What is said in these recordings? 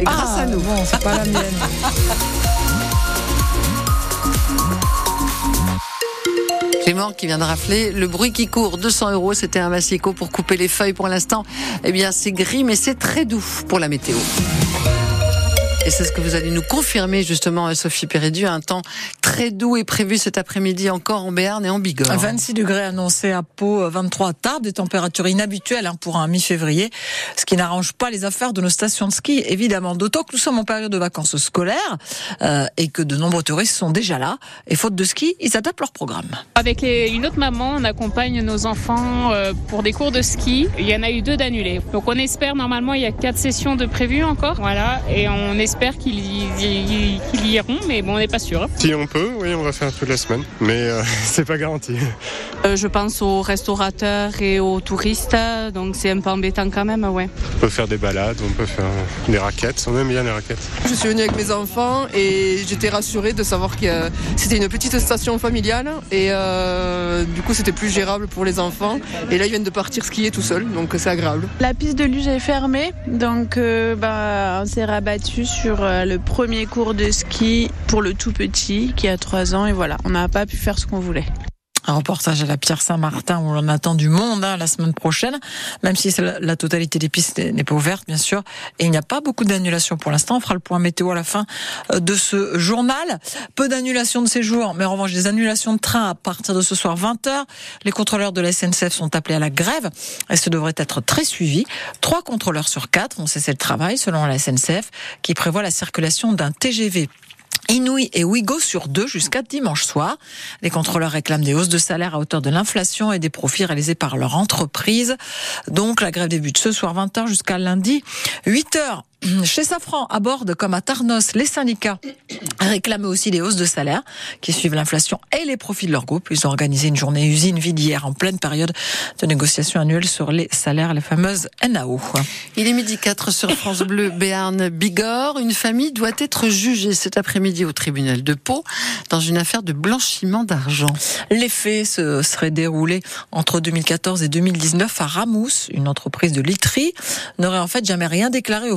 Et grâce Ah, à nous. Bon, c'est pas la mienne. Clément qui vient de rafler. Le bruit qui court, 200 euros, c'était un massico pour couper les feuilles pour l'instant. Eh bien, c'est gris, mais c'est très doux pour la météo. Et c'est ce que vous allez nous confirmer justement, Sophie Pérédu. Un temps très doux est prévu cet après-midi encore en Béarn et en Bigorre. 26 degrés annoncés à Pau, 23 à Tarbes, des températures inhabituelles hein, pour un mi-février, ce qui n'arrange pas les affaires de nos stations de ski, évidemment. D'autant que nous sommes en période de vacances scolaires euh, et que de nombreux touristes sont déjà là. Et faute de ski, ils adaptent leur programme. Avec les- une autre maman, on accompagne nos enfants euh, pour des cours de ski. Il y en a eu deux d'annulés. Donc on espère, normalement, il y a quatre sessions de prévues encore. Voilà. Et on espère qu'ils y, y- qu'ils y iront, mais bon, on n'est pas sûr. Si on peut, oui, on va faire toute la semaine, mais euh, c'est pas garanti. Euh, je pense aux restaurateurs et aux touristes, donc c'est un peu embêtant quand même, ouais. On peut faire des balades, on peut faire des raquettes, on aime bien les raquettes. Je suis venue avec mes enfants et j'étais rassurée de savoir que c'était une petite station familiale et euh, du coup c'était plus gérable pour les enfants. Et là ils viennent de partir skier tout seuls, donc c'est agréable. La piste de luge est fermée, donc euh, bah, on s'est rabattu sur euh, le premier cours de ski pour le tout petit qui a 3 ans et voilà, on n'a pas pu faire ce qu'on voulait. Un reportage à la Pierre Saint-Martin où on attend du monde hein, la semaine prochaine, même si la, la totalité des pistes n'est n'est pas ouverte, bien sûr. Et il n'y a pas beaucoup d'annulations pour l'instant. On fera le point météo à la fin euh, de ce journal. Peu d'annulations de séjour, mais en revanche des annulations de train à partir de ce soir 20h. Les contrôleurs de la SNCF sont appelés à la grève et ce devrait être très suivi. Trois contrôleurs sur quatre ont cessé le travail selon la SNCF qui prévoit la circulation d'un TGV Inouï et Ouigo sur deux jusqu'à dimanche soir. Les contrôleurs réclament des hausses de salaire à hauteur de l'inflation et des profits réalisés par leur entreprise. Donc la grève débute ce soir 20h jusqu'à lundi 8h. Chez Safran, à Borde comme à Tarnos, les syndicats réclament aussi des hausses de salaire qui suivent l'inflation et les profits de leur groupe. Ils ont organisé une journée usine vide hier en pleine période de négociation annuelle sur les salaires, les fameuses NAO. Il est midi 4 sur France Bleu, Béarn, Bigorre. Une famille doit être jugée cet après-midi au tribunal de Pau dans une affaire de blanchiment d'argent. Les faits se seraient déroulés entre 2014 et 2019 à Ramous, une entreprise de literie, n'aurait en fait jamais rien déclaré au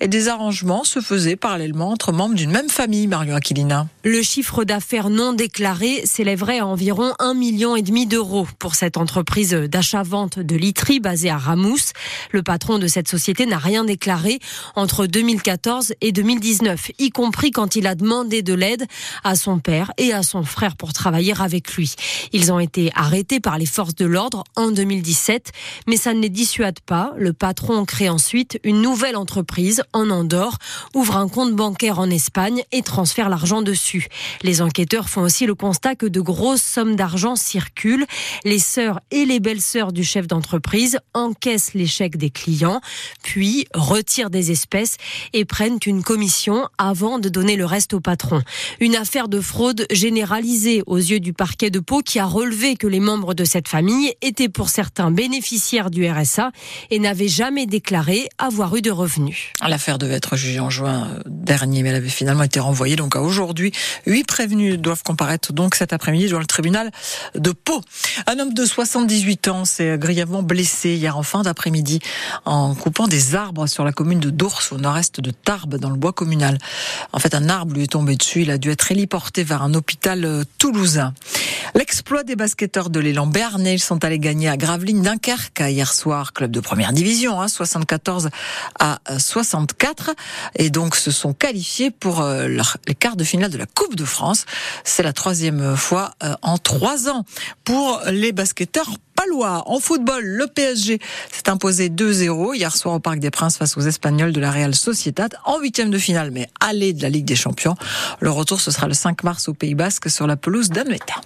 et des arrangements se faisaient parallèlement entre membres d'une même famille, Marion Aquilina. Le chiffre d'affaires non déclaré s'élèverait à environ un million et demi d'euros pour cette entreprise d'achat-vente de literie basée à Ramous. Le patron de cette société n'a rien déclaré entre 2014 et 2019, y compris quand il a demandé de l'aide à son père et à son frère pour travailler avec lui. Ils ont été arrêtés par les forces de l'ordre en 2017, mais ça ne les dissuade pas. Le patron crée ensuite une nouvelle entreprise en Andorre, ouvre un compte bancaire en Espagne et transfère l'argent dessus. Les enquêteurs font aussi le constat que de grosses sommes d'argent circulent. Les sœurs et les belles-sœurs du chef d'entreprise encaissent les chèques des clients, puis retirent des espèces et prennent une commission avant de donner le reste au patron. Une affaire de fraude généralisée aux yeux du parquet de Pau qui a relevé que les membres de cette famille étaient pour certains bénéficiaires du RSA et n'avaient jamais déclaré avoir eu de revenus. L'affaire devait être jugée en juin euh, dernier, mais elle avait finalement été renvoyée. Donc à aujourd'hui, huit prévenus doivent comparaître donc cet après-midi devant le tribunal de Pau. Un homme de 78 ans s'est grièvement blessé hier en fin d'après-midi en coupant des arbres sur la commune de Dours au nord-est de Tarbes dans le bois communal. En fait, un arbre lui est tombé dessus. Il a dû être héliporté vers un hôpital euh, toulousain. L'exploit des basketteurs de l'élan Béarnais, ils sont allés gagner à Gravelines Dunkerque hier soir, club de première division, hein, 74 à 64, et donc se sont qualifiés pour euh, les quarts de finale de la Coupe de France. C'est la troisième fois euh, en trois ans pour les basketteurs palois. En football, le PSG s'est imposé 2-0 hier soir au Parc des Princes face aux Espagnols de la Real Sociedad en huitième de finale, mais aller de la Ligue des Champions. Le retour, ce sera le 5 mars au Pays Basque sur la pelouse d'Anoeta.